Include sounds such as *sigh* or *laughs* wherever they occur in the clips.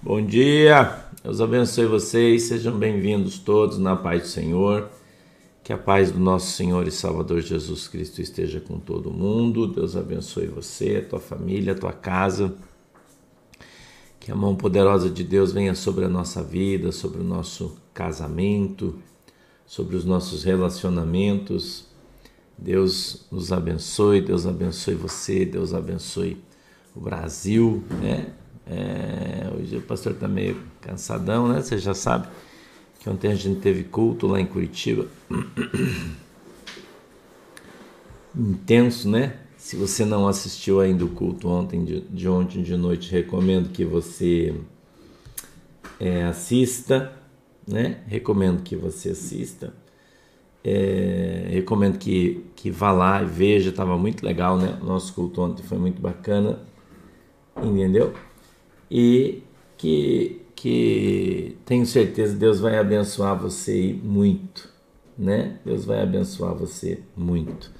Bom dia, Deus abençoe vocês, sejam bem-vindos todos na paz do Senhor. Que a paz do nosso Senhor e Salvador Jesus Cristo esteja com todo mundo. Deus abençoe você, tua família, tua casa. Que a mão poderosa de Deus venha sobre a nossa vida, sobre o nosso casamento, sobre os nossos relacionamentos. Deus nos abençoe, Deus abençoe você, Deus abençoe o Brasil, né? É, hoje o pastor está meio cansadão, né? Você já sabe que ontem a gente teve culto lá em Curitiba. *clears throat* Intenso, né? Se você não assistiu ainda o culto ontem de, de ontem de noite, recomendo que você é, assista, né? Recomendo que você assista. É, recomendo que, que vá lá e veja, estava muito legal, né? Nosso culto ontem foi muito bacana, entendeu? E que que tenho certeza Deus vai abençoar você muito, né? Deus vai abençoar você muito.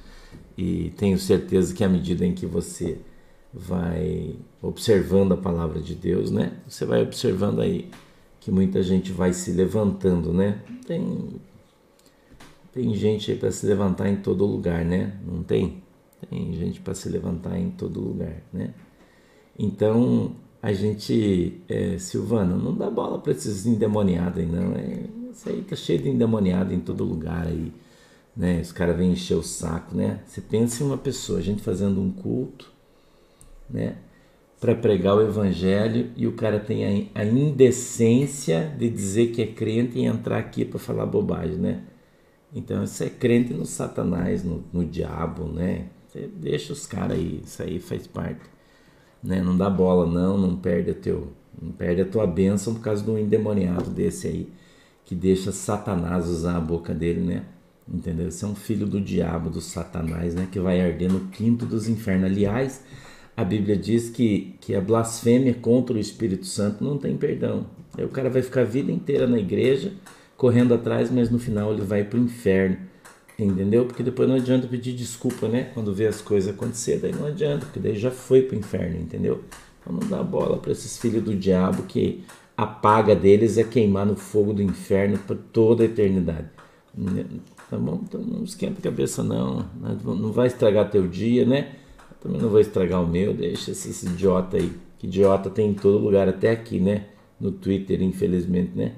E tenho certeza que à medida em que você vai observando a palavra de Deus, né? Você vai observando aí que muita gente vai se levantando, né? Tem tem gente aí para se levantar em todo lugar, né? Não tem? Tem gente para se levantar em todo lugar, né? Então, a gente, é, Silvana, não dá bola para esses endemoniados aí, não. É, isso aí tá cheio de endemoniado em todo lugar aí, né? Os caras vêm encher o saco, né? Você pensa em uma pessoa, a gente fazendo um culto, né? Para pregar o evangelho e o cara tem a, a indecência de dizer que é crente e entrar aqui para falar bobagem, né? Então isso é crente no satanás, no, no diabo, né? Você deixa os caras aí, isso aí faz parte né? Não dá bola não, não perde teu, não perde a tua bênção por causa de um endemoniado desse aí que deixa Satanás usar a boca dele, né? Entendeu? Esse é um filho do diabo, do Satanás, né? Que vai arder no quinto dos infernos. Aliás, a Bíblia diz que, que a blasfêmia contra o Espírito Santo não tem perdão. Aí o cara vai ficar a vida inteira na igreja, correndo atrás, mas no final ele vai para o inferno. Entendeu? Porque depois não adianta pedir desculpa, né? Quando vê as coisas acontecer, daí não adianta, porque daí já foi pro inferno, entendeu? Então não dá bola para esses filhos do diabo que a paga deles é queimar no fogo do inferno por toda a eternidade. Tá bom? Então não esquenta a cabeça não, não vai estragar teu dia, né? Também não vou estragar o meu, deixa esse idiota aí. Que idiota tem em todo lugar, até aqui, né? No Twitter, infelizmente, né?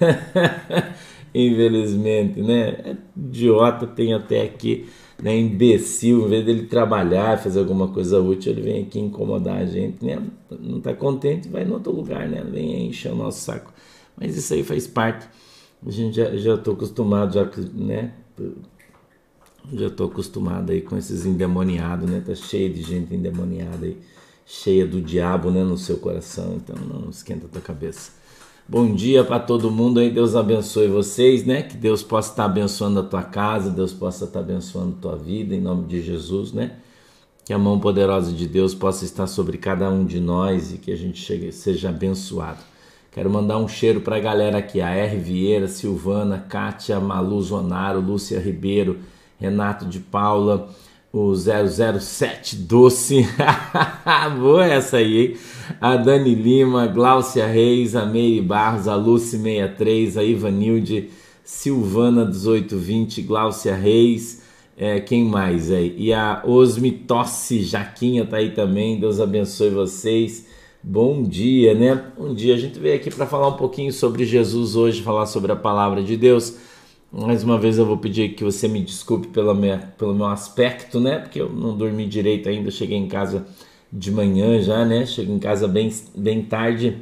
*laughs* infelizmente, né? É idiota tem até aqui, né? Imbecil, em vez dele trabalhar, fazer alguma coisa útil, ele vem aqui incomodar a gente, né? Não tá contente, vai em outro lugar, né? Vem encher o nosso saco. Mas isso aí faz parte. A gente já, já tô acostumado, já, né? Já tô acostumado aí com esses endemoniados, né? Tá cheio de gente endemoniada aí, cheia do diabo, né? No seu coração. Então não esquenta a tua cabeça. Bom dia para todo mundo aí, Deus abençoe vocês, né? Que Deus possa estar abençoando a tua casa, Deus possa estar abençoando a tua vida, em nome de Jesus, né? Que a mão poderosa de Deus possa estar sobre cada um de nós e que a gente chegue, seja abençoado. Quero mandar um cheiro para a galera aqui, a R. Vieira, Silvana, Kátia, Malu Zonaro, Lúcia Ribeiro, Renato de Paula, o 007 Doce. *laughs* Boa essa aí, hein? A Dani Lima, Gláucia Reis, a Meire Barros, a Lucy 63, a Ivanilde, Silvana 1820, Gláucia Reis, é, quem mais aí? E a Osmi Tosse Jaquinha tá aí também, Deus abençoe vocês. Bom dia, né? Bom dia, a gente veio aqui para falar um pouquinho sobre Jesus hoje, falar sobre a palavra de Deus. Mais uma vez eu vou pedir que você me desculpe pela minha, pelo meu aspecto, né? Porque eu não dormi direito ainda, cheguei em casa de manhã já, né? Cheguei em casa bem, bem tarde.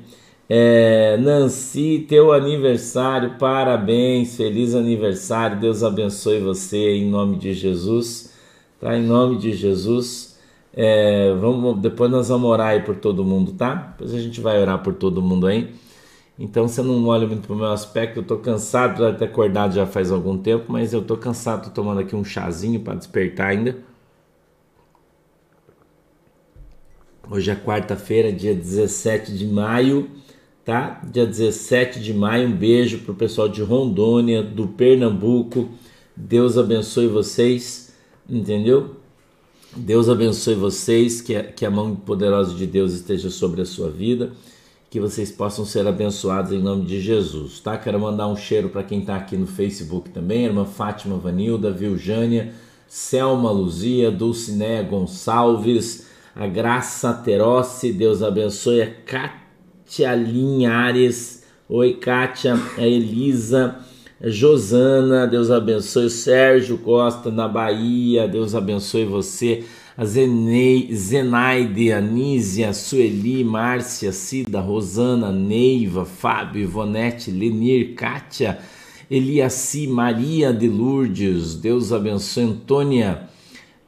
É, Nancy, teu aniversário, parabéns, feliz aniversário, Deus abençoe você em nome de Jesus, tá? Em nome de Jesus. É, vamos, depois nós vamos orar aí por todo mundo, tá? Depois a gente vai orar por todo mundo aí. Então você não olha muito para o meu aspecto, eu estou cansado, já ter acordado já faz algum tempo, mas eu estou cansado, estou tomando aqui um chazinho para despertar ainda. Hoje é quarta-feira, dia 17 de maio, tá? Dia 17 de maio, um beijo pro pessoal de Rondônia, do Pernambuco. Deus abençoe vocês, entendeu? Deus abençoe vocês, que, que a mão poderosa de Deus esteja sobre a sua vida, que vocês possam ser abençoados em nome de Jesus, tá? Quero mandar um cheiro para quem está aqui no Facebook também, irmã Fátima Vanilda, Viljânia, Selma Luzia, Dulcinéia Gonçalves, a Graça Terossi, Deus abençoe, a Kátia Linhares, oi Kátia, a Elisa, Josana, Deus abençoe. Sérgio Costa, na Bahia, Deus abençoe você. A Zenei, Zenaide, Anísia, Sueli, Márcia, Cida, Rosana, Neiva, Fábio, Ivonete, Lenir, Kátia, Eliaci, Maria de Lourdes, Deus abençoe. Antônia,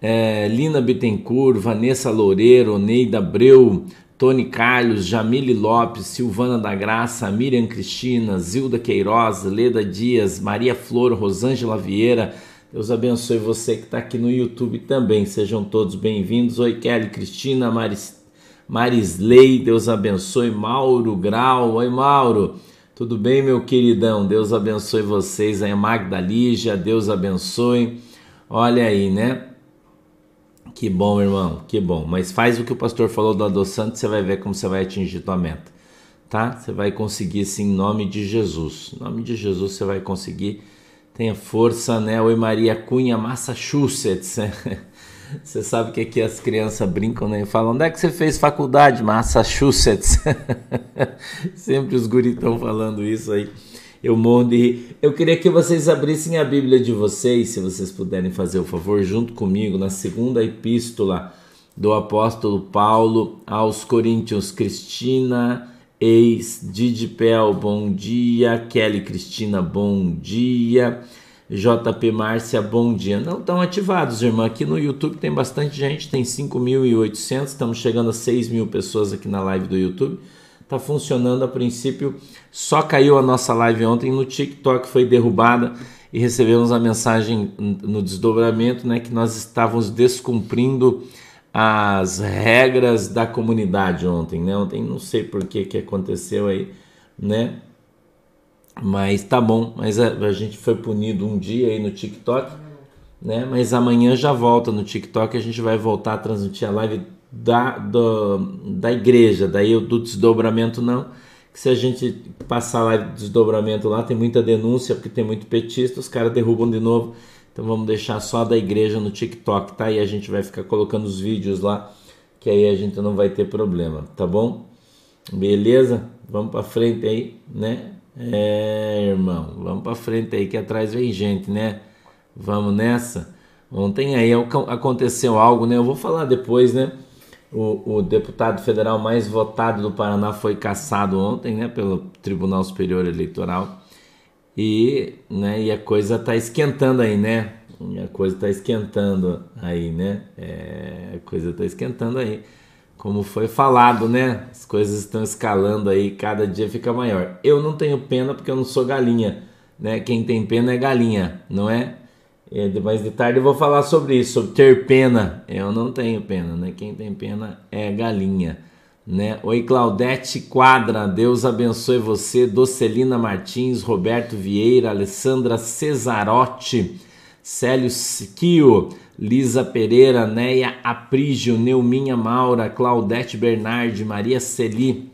é, Lina Bittencourt, Vanessa Loureiro, Neida Breu, Tony Carlos, Jamile Lopes, Silvana da Graça, Miriam Cristina, Zilda Queiroz, Leda Dias, Maria Flor, Rosângela Vieira. Deus abençoe você que está aqui no YouTube também. Sejam todos bem-vindos. Oi, Kelly, Cristina, Maris, Marisley, Deus abençoe. Mauro Grau, oi, Mauro. Tudo bem, meu queridão? Deus abençoe vocês. Aí, Magda Lígia, Deus abençoe. Olha aí, né? Que bom, irmão, que bom. Mas faz o que o pastor falou do adoçante, você vai ver como você vai atingir tua meta, tá? Você vai conseguir sim, em nome de Jesus. Em nome de Jesus você vai conseguir. Tenha força, né? Oi, Maria Cunha, Massachusetts. *laughs* Você sabe que aqui as crianças brincam né? e falam: onde é que você fez faculdade? Massachusetts. *laughs* Sempre os guris estão falando isso aí. Eu morro de rir. Eu queria que vocês abrissem a Bíblia de vocês, se vocês puderem fazer o favor, junto comigo, na segunda epístola do apóstolo Paulo aos Coríntios. Cristina, ex Didipel, bom dia. Kelly Cristina, bom dia. JP Márcia, bom dia. Não estão ativados, irmã. Aqui no YouTube tem bastante gente, tem 5.800, estamos chegando a 6 mil pessoas aqui na live do YouTube está funcionando a princípio. Só caiu a nossa live ontem no TikTok, foi derrubada e recebemos a mensagem no desdobramento, né, que nós estávamos descumprindo as regras da comunidade ontem, né? Ontem não sei por que que aconteceu aí, né? Mas tá bom, mas a, a gente foi punido um dia aí no TikTok, né? Mas amanhã já volta no TikTok, a gente vai voltar a transmitir a live da, do, da igreja, daí do desdobramento não. Que se a gente passar lá de desdobramento lá, tem muita denúncia, porque tem muito petista, os caras derrubam de novo. Então vamos deixar só da igreja no TikTok, tá? E a gente vai ficar colocando os vídeos lá, que aí a gente não vai ter problema, tá bom? Beleza? Vamos para frente aí, né? É, irmão, vamos para frente aí que atrás vem gente, né? Vamos nessa. Ontem aí aconteceu algo, né? Eu vou falar depois, né? O, o, deputado federal mais votado do Paraná foi cassado ontem, né, pelo Tribunal Superior Eleitoral. E, né, e a coisa está esquentando aí, né? A coisa está esquentando aí, né? É, a coisa está esquentando aí. Como foi falado, né? As coisas estão escalando aí, cada dia fica maior. Eu não tenho pena porque eu não sou galinha, né? Quem tem pena é galinha, não é? É, mais de tarde eu vou falar sobre isso, sobre ter pena. Eu não tenho pena, né? Quem tem pena é galinha, né? Oi, Claudete Quadra, Deus abençoe você. Docelina Martins, Roberto Vieira, Alessandra Cesarotti, Célio Siquio, Lisa Pereira, Neia Aprígio, Neuminha Maura, Claudete Bernardi, Maria Celi,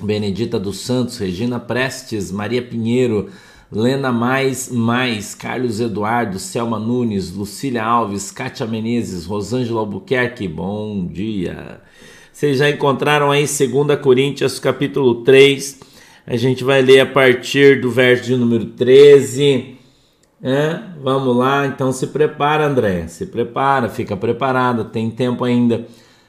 Benedita dos Santos, Regina Prestes, Maria Pinheiro, Lena Mais Mais, Carlos Eduardo, Selma Nunes, Lucília Alves, Kátia Menezes, Rosângela Albuquerque, bom dia. Vocês já encontraram aí 2 Coríntios capítulo 3, a gente vai ler a partir do verso de número 13. É, vamos lá, então se prepara, André, se prepara, fica preparado, tem tempo ainda,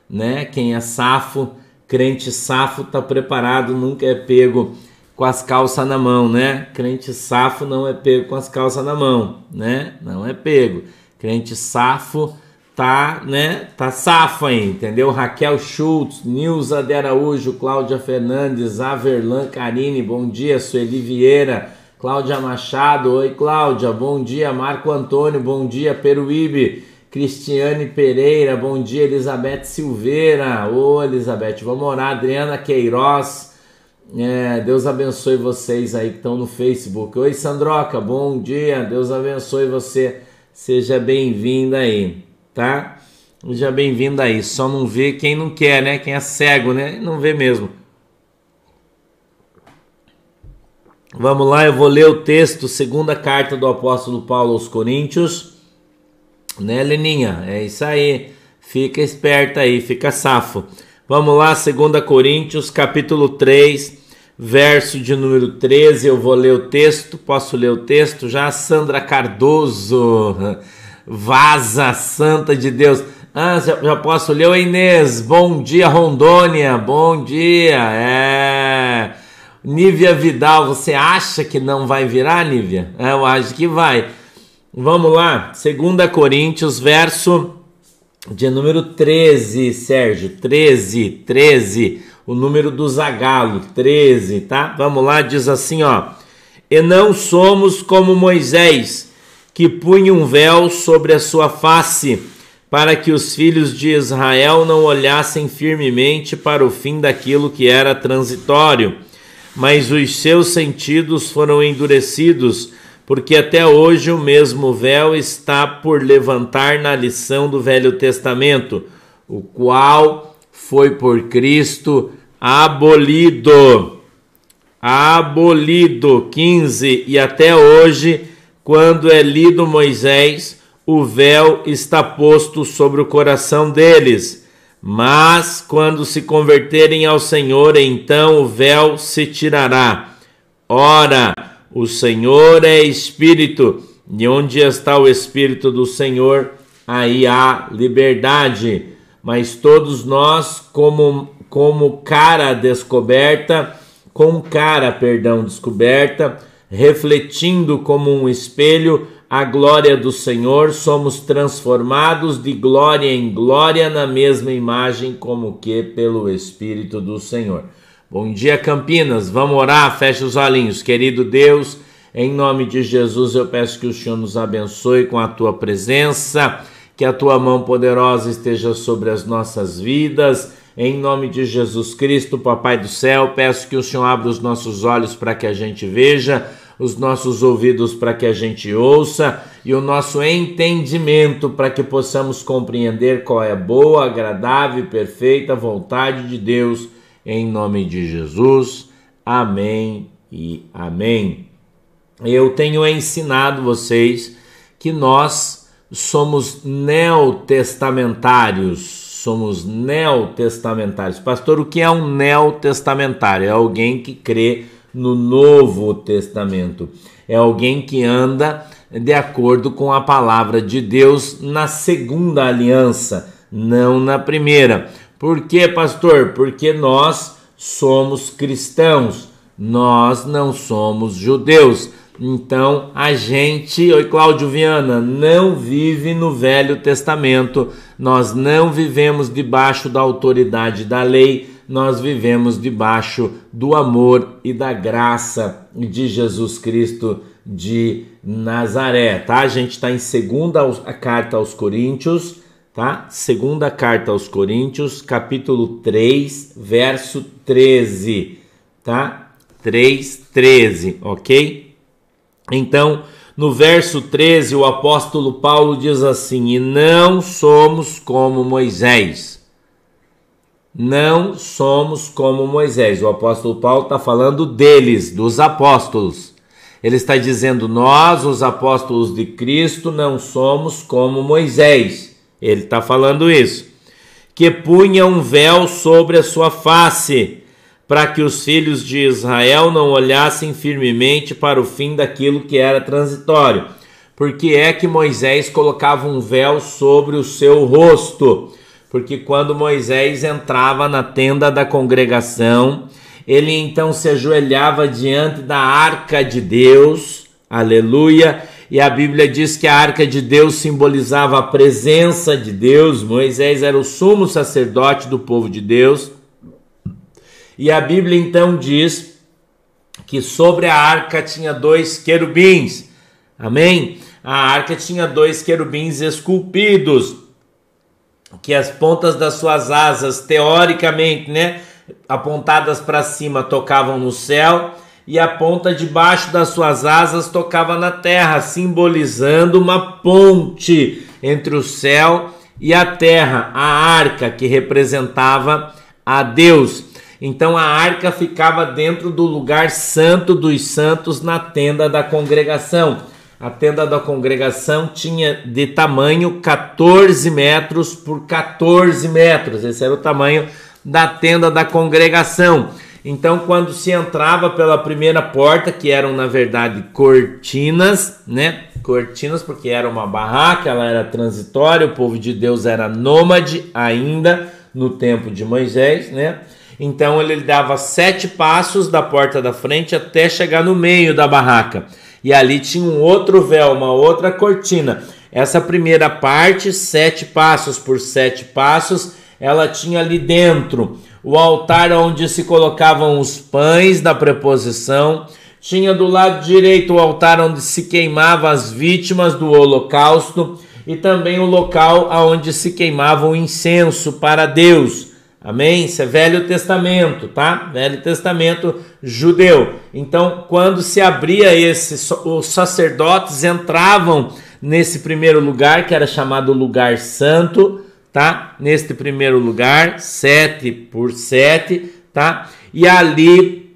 né? Quem é safo, crente safo, tá preparado, nunca é pego com as calças na mão, né? Crente safo não é pego com as calças na mão, né? Não é pego. Crente safo tá, né? Tá safo aí, entendeu? Raquel Schultz, Nilza de Araújo, Cláudia Fernandes, Averlan Karine, bom dia, Sueli Vieira, Cláudia Machado, oi Cláudia, bom dia, Marco Antônio, bom dia, Peruíbe, Cristiane Pereira, bom dia, Elizabeth Silveira, ô Elizabeth, vamos orar, Adriana Queiroz, é, Deus abençoe vocês aí que estão no Facebook. Oi, Sandroca, bom dia. Deus abençoe você. Seja bem-vinda aí, tá? Seja bem-vindo aí. Só não vê quem não quer, né? Quem é cego, né? Não vê mesmo. Vamos lá, eu vou ler o texto, segunda carta do apóstolo Paulo aos Coríntios. Né, Leninha? É isso aí. Fica esperta aí, fica safo. Vamos lá, 2 Coríntios, capítulo 3, verso de número 13. Eu vou ler o texto. Posso ler o texto já? Sandra Cardoso, vaza santa de Deus. Ah, já, já posso ler o Inês. Bom dia, Rondônia. Bom dia. É. Nívia Vidal, você acha que não vai virar, Nívia? É, eu acho que vai. Vamos lá, 2 Coríntios, verso de número 13, Sérgio. 13, 13. O número do Zagalo, 13, tá? Vamos lá, diz assim, ó. E não somos como Moisés, que punha um véu sobre a sua face, para que os filhos de Israel não olhassem firmemente para o fim daquilo que era transitório mas os seus sentidos foram endurecidos, porque até hoje o mesmo véu está por levantar na lição do Velho Testamento, o qual foi por Cristo abolido. Abolido. 15. E até hoje, quando é lido Moisés, o véu está posto sobre o coração deles mas quando se converterem ao Senhor, então o véu se tirará. Ora, o Senhor é Espírito, e onde está o Espírito do Senhor, aí há liberdade. Mas todos nós, como, como cara descoberta, com cara, perdão, descoberta, refletindo como um espelho, a glória do Senhor, somos transformados de glória em glória na mesma imagem, como que pelo Espírito do Senhor. Bom dia, Campinas. Vamos orar, fecha os olhinhos. Querido Deus, em nome de Jesus, eu peço que o Senhor nos abençoe com a tua presença, que a tua mão poderosa esteja sobre as nossas vidas. Em nome de Jesus Cristo, Papai do céu, peço que o Senhor abra os nossos olhos para que a gente veja os nossos ouvidos para que a gente ouça e o nosso entendimento para que possamos compreender qual é a boa, agradável e perfeita vontade de Deus, em nome de Jesus. Amém e amém. Eu tenho ensinado vocês que nós somos neotestamentários, somos neotestamentários. Pastor, o que é um neotestamentário? É alguém que crê no Novo Testamento. É alguém que anda de acordo com a palavra de Deus na segunda aliança, não na primeira. Por quê, pastor? Porque nós somos cristãos, nós não somos judeus. Então a gente, oi Cláudio Viana, não vive no Velho Testamento, nós não vivemos debaixo da autoridade da lei, nós vivemos debaixo do amor e da graça de Jesus Cristo de Nazaré, tá? A gente está em segunda a carta aos Coríntios, tá? Segunda carta aos Coríntios, capítulo 3, verso 13, tá? 3, 13, ok? Então, no verso 13, o apóstolo Paulo diz assim: E não somos como Moisés não somos como Moisés. O apóstolo Paulo está falando deles, dos apóstolos. Ele está dizendo: nós, os apóstolos de Cristo, não somos como Moisés. Ele está falando isso. Que punha um véu sobre a sua face, para que os filhos de Israel não olhassem firmemente para o fim daquilo que era transitório. Porque é que Moisés colocava um véu sobre o seu rosto? porque quando Moisés entrava na tenda da congregação, ele então se ajoelhava diante da arca de Deus, aleluia, e a Bíblia diz que a arca de Deus simbolizava a presença de Deus, Moisés era o sumo sacerdote do povo de Deus, e a Bíblia então diz que sobre a arca tinha dois querubins, amém? A arca tinha dois querubins esculpidos, que as pontas das suas asas, teoricamente, né, apontadas para cima, tocavam no céu e a ponta de baixo das suas asas tocava na terra, simbolizando uma ponte entre o céu e a terra, a arca que representava a Deus. Então a arca ficava dentro do lugar santo dos santos na tenda da congregação. A tenda da congregação tinha de tamanho 14 metros por 14 metros. Esse era o tamanho da tenda da congregação. Então, quando se entrava pela primeira porta, que eram na verdade cortinas, né? Cortinas, porque era uma barraca, ela era transitória, o povo de Deus era nômade ainda no tempo de Moisés, né? Então ele dava sete passos da porta da frente até chegar no meio da barraca. E ali tinha um outro véu, uma outra cortina. Essa primeira parte, sete passos por sete passos, ela tinha ali dentro o altar onde se colocavam os pães da preposição. Tinha do lado direito o altar onde se queimava as vítimas do holocausto e também o local onde se queimava o incenso para Deus. Amém? Isso é Velho Testamento, tá? Velho Testamento judeu. Então, quando se abria esse, os sacerdotes entravam nesse primeiro lugar, que era chamado lugar santo, tá? Neste primeiro lugar, sete por sete, tá? E ali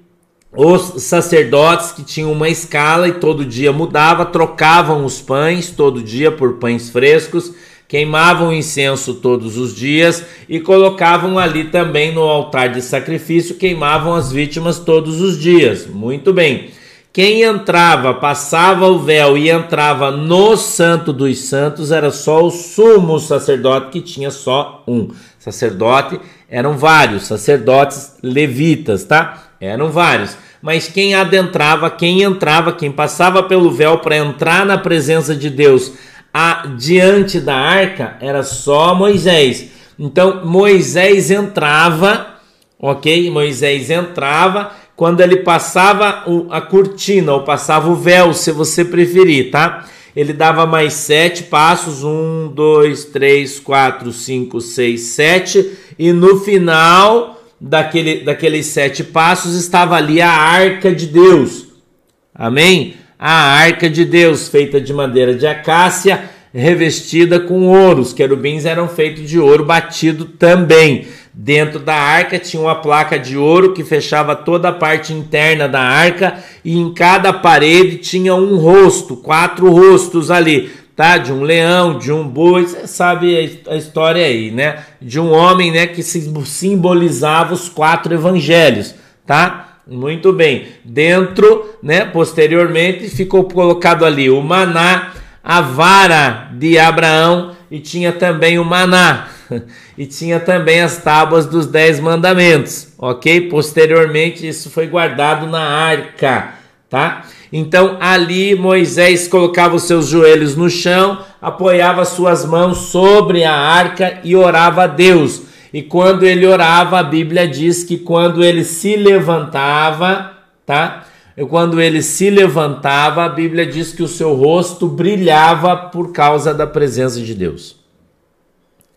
os sacerdotes que tinham uma escala e todo dia mudava, trocavam os pães todo dia por pães frescos queimavam incenso todos os dias e colocavam ali também no altar de sacrifício, queimavam as vítimas todos os dias. Muito bem. Quem entrava, passava o véu e entrava no Santo dos Santos era só o sumo sacerdote, que tinha só um. Sacerdote eram vários, sacerdotes levitas, tá? Eram vários. Mas quem adentrava, quem entrava, quem passava pelo véu para entrar na presença de Deus a, diante da arca era só Moisés. Então Moisés entrava, ok? Moisés entrava quando ele passava a cortina ou passava o véu, se você preferir, tá? Ele dava mais sete passos: um, dois, três, quatro, cinco, seis, sete, e no final daquele, daqueles sete passos estava ali a arca de Deus. Amém? A arca de Deus, feita de madeira de acácia, revestida com ouro. Os querubins eram feitos de ouro batido também. Dentro da arca tinha uma placa de ouro que fechava toda a parte interna da arca e em cada parede tinha um rosto, quatro rostos ali, tá? De um leão, de um boi, você sabe a história aí, né? De um homem, né, que simbolizava os quatro evangelhos, tá? Muito bem. Dentro, né, posteriormente ficou colocado ali o maná, a vara de Abraão e tinha também o maná. *laughs* E tinha também as tábuas dos dez mandamentos, ok? Posteriormente isso foi guardado na arca, tá? Então ali Moisés colocava os seus joelhos no chão, apoiava suas mãos sobre a arca e orava a Deus. E quando ele orava, a Bíblia diz que quando ele se levantava, tá? Quando ele se levantava, a Bíblia diz que o seu rosto brilhava por causa da presença de Deus.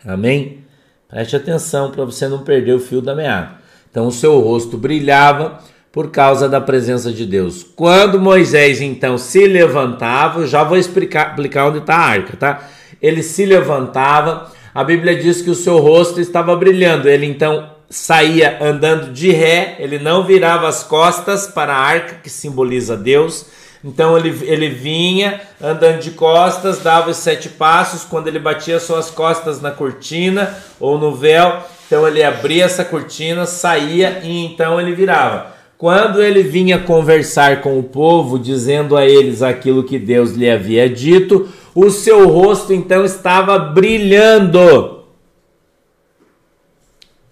Amém? Preste atenção para você não perder o fio da meada. Então, o seu rosto brilhava por causa da presença de Deus. Quando Moisés então se levantava, já vou explicar, explicar onde está a arca, tá? Ele se levantava, a Bíblia diz que o seu rosto estava brilhando. Ele então saía andando de ré, ele não virava as costas para a arca que simboliza Deus. Então ele, ele vinha andando de costas, dava os sete passos. Quando ele batia suas costas na cortina ou no véu, então ele abria essa cortina, saía e então ele virava. Quando ele vinha conversar com o povo, dizendo a eles aquilo que Deus lhe havia dito, o seu rosto então estava brilhando.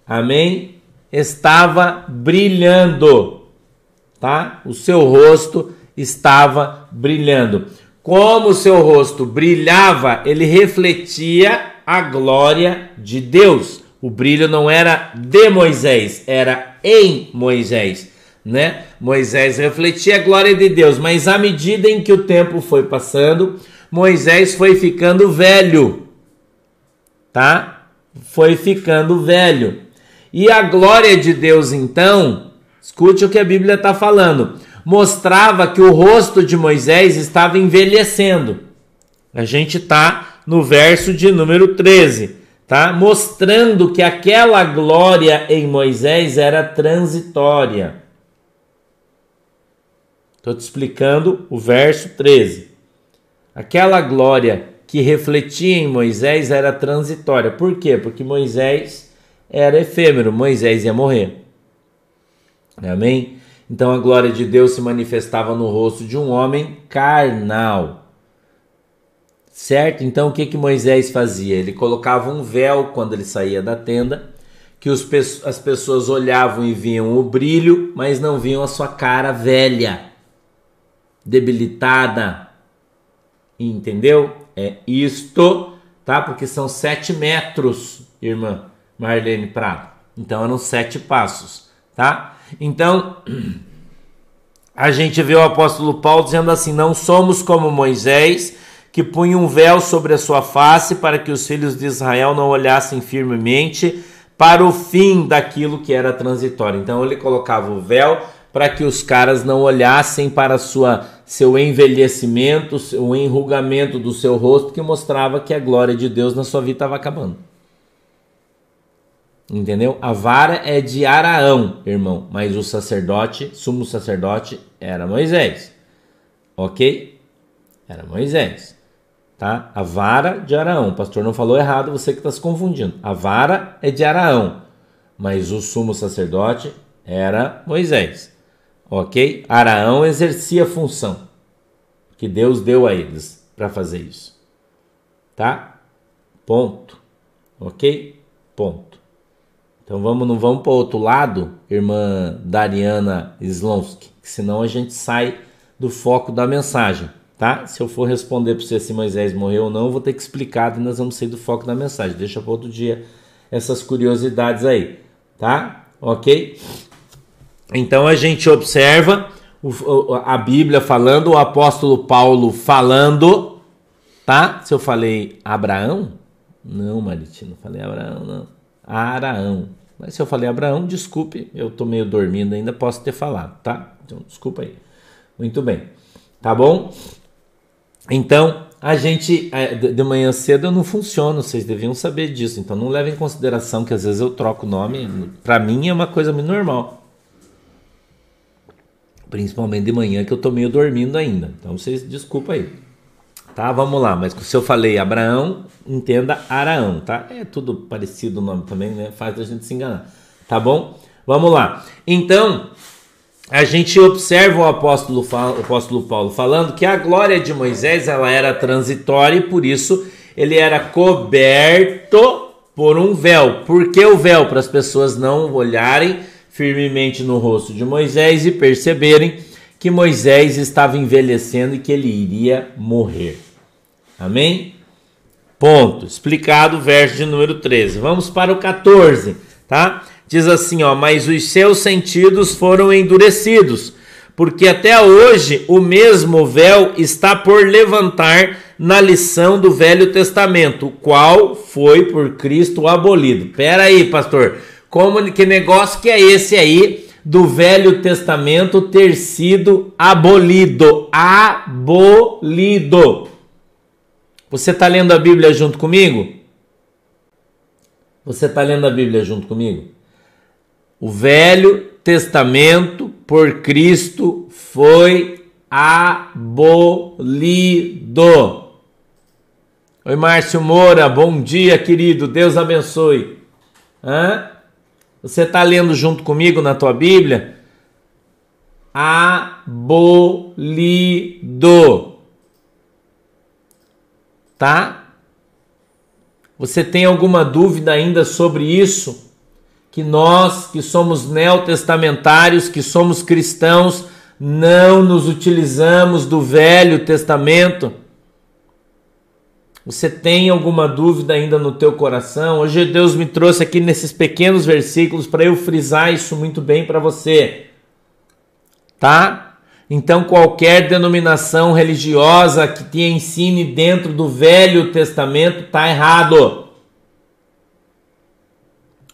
Amém? Estava brilhando, tá? O seu rosto estava brilhando. Como o seu rosto brilhava, ele refletia a glória de Deus. O brilho não era de Moisés, era em Moisés, né? Moisés refletia a glória de Deus, mas à medida em que o tempo foi passando, Moisés foi ficando velho, tá? Foi ficando velho. E a glória de Deus, então, escute o que a Bíblia está falando, mostrava que o rosto de Moisés estava envelhecendo. A gente está no verso de número 13, tá? Mostrando que aquela glória em Moisés era transitória. Estou te explicando o verso 13. Aquela glória que refletia em Moisés era transitória. Por quê? Porque Moisés era efêmero, Moisés ia morrer. Amém? Então a glória de Deus se manifestava no rosto de um homem carnal. Certo? Então o que, que Moisés fazia? Ele colocava um véu quando ele saía da tenda, que os, as pessoas olhavam e viam o brilho, mas não viam a sua cara velha, debilitada. Entendeu? É isto, tá? Porque são sete metros, irmã Marlene Prado. Então eram sete passos, tá? Então, *clears throat* a gente vê o apóstolo Paulo dizendo assim: Não somos como Moisés, que punha um véu sobre a sua face para que os filhos de Israel não olhassem firmemente para o fim daquilo que era transitório. Então, ele colocava o véu para que os caras não olhassem para sua, seu envelhecimento, o enrugamento do seu rosto, que mostrava que a glória de Deus na sua vida estava acabando. Entendeu? A vara é de Araão, irmão, mas o sacerdote, sumo sacerdote, era Moisés. Ok? Era Moisés. Tá? A vara de Araão. O pastor não falou errado, você que está se confundindo. A vara é de Araão, mas o sumo sacerdote era Moisés. Ok? Araão exercia a função que Deus deu a eles para fazer isso. Tá? Ponto. Ok? Ponto. Então vamos, não vamos para o outro lado, irmã Dariana Slonsky, senão a gente sai do foco da mensagem, tá? Se eu for responder para você se Moisés morreu ou não, eu vou ter que explicar e nós vamos sair do foco da mensagem. Deixa para outro dia essas curiosidades aí, tá? Ok? Então a gente observa a Bíblia falando, o apóstolo Paulo falando, tá? Se eu falei Abraão? Não, Maritino, falei Abraão, não. Araão. Mas se eu falei Abraão, desculpe, eu tô meio dormindo ainda, posso ter falado, tá? Então, desculpa aí. Muito bem. Tá bom? Então, a gente, é, de manhã cedo eu não funciono, vocês deviam saber disso. Então, não levem em consideração que às vezes eu troco o nome. Para mim é uma coisa muito normal. Principalmente de manhã que eu tô meio dormindo ainda. Então, vocês desculpa aí. Tá, vamos lá, mas se eu falei Abraão, entenda Araão, tá? É tudo parecido o nome também, né? Faz a gente se enganar, tá bom? Vamos lá. Então, a gente observa o apóstolo, o apóstolo Paulo falando que a glória de Moisés ela era transitória e por isso ele era coberto por um véu. Por que o véu? Para as pessoas não olharem firmemente no rosto de Moisés e perceberem que Moisés estava envelhecendo e que ele iria morrer. Amém? Ponto. Explicado o verso de número 13. Vamos para o 14, tá? Diz assim, ó, mas os seus sentidos foram endurecidos, porque até hoje o mesmo véu está por levantar na lição do Velho Testamento, o qual foi por Cristo abolido. Pera aí, pastor. Como que negócio que é esse aí do Velho Testamento ter sido abolido? Abolido. Você está lendo a Bíblia junto comigo? Você está lendo a Bíblia junto comigo? O Velho Testamento por Cristo foi abolido. Oi, Márcio Moura, bom dia, querido. Deus abençoe. Hã? Você está lendo junto comigo na tua Bíblia? Abolido tá? Você tem alguma dúvida ainda sobre isso? Que nós, que somos neotestamentários, que somos cristãos, não nos utilizamos do Velho Testamento? Você tem alguma dúvida ainda no teu coração? Hoje Deus me trouxe aqui nesses pequenos versículos para eu frisar isso muito bem para você. Tá? Então, qualquer denominação religiosa que te ensine dentro do Velho Testamento está errado.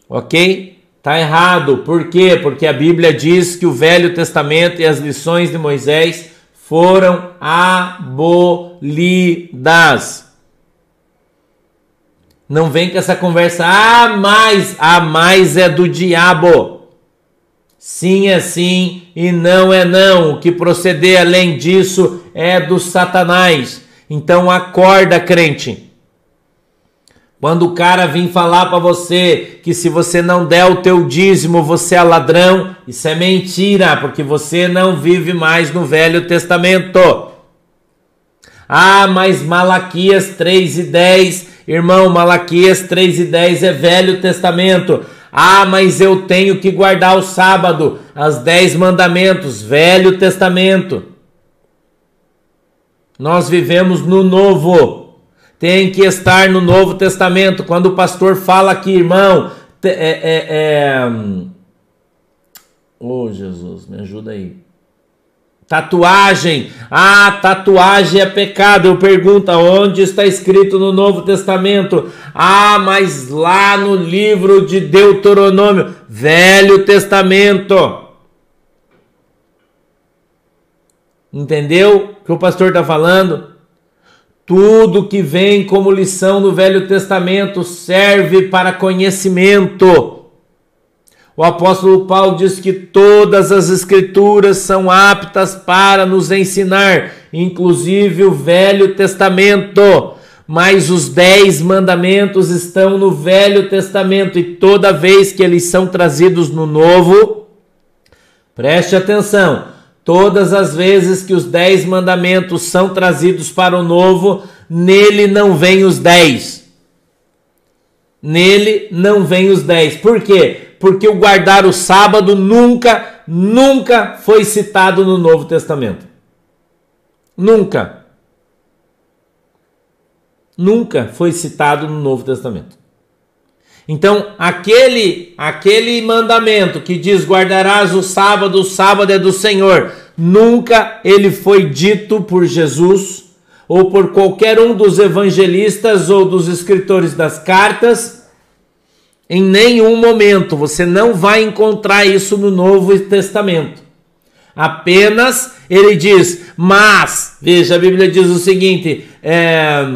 Ok? Está errado. Por quê? Porque a Bíblia diz que o Velho Testamento e as lições de Moisés foram abolidas. Não vem com essa conversa, ah, mais, a mais é do diabo. Sim é sim e não é não. O que proceder além disso é do Satanás. Então acorda, crente. Quando o cara vir falar para você que se você não der o teu dízimo, você é ladrão, isso é mentira, porque você não vive mais no Velho Testamento. Ah, mas Malaquias 3 e 10, irmão, Malaquias 3 e 10 é Velho Testamento. Ah, mas eu tenho que guardar o sábado, as 10 mandamentos, Velho Testamento. Nós vivemos no Novo tem que estar no Novo Testamento. Quando o pastor fala aqui, irmão, é, é, é... Oh, Jesus, me ajuda aí. Tatuagem. Ah, tatuagem é pecado. Eu pergunto, onde está escrito no Novo Testamento? Ah, mas lá no livro de Deuteronômio, Velho Testamento. Entendeu o que o pastor está falando? Tudo que vem como lição no Velho Testamento serve para conhecimento. O apóstolo Paulo diz que todas as escrituras são aptas para nos ensinar, inclusive o Velho Testamento. Mas os dez mandamentos estão no Velho Testamento e toda vez que eles são trazidos no Novo, preste atenção, Todas as vezes que os dez mandamentos são trazidos para o novo, nele não vem os dez. Nele não vem os dez. Por quê? Porque o guardar o sábado nunca, nunca foi citado no Novo Testamento. Nunca. Nunca foi citado no Novo Testamento. Então, aquele aquele mandamento que diz guardarás o sábado, o sábado é do Senhor, nunca ele foi dito por Jesus ou por qualquer um dos evangelistas ou dos escritores das cartas. Em nenhum momento você não vai encontrar isso no Novo Testamento. Apenas ele diz, mas, veja, a Bíblia diz o seguinte: é,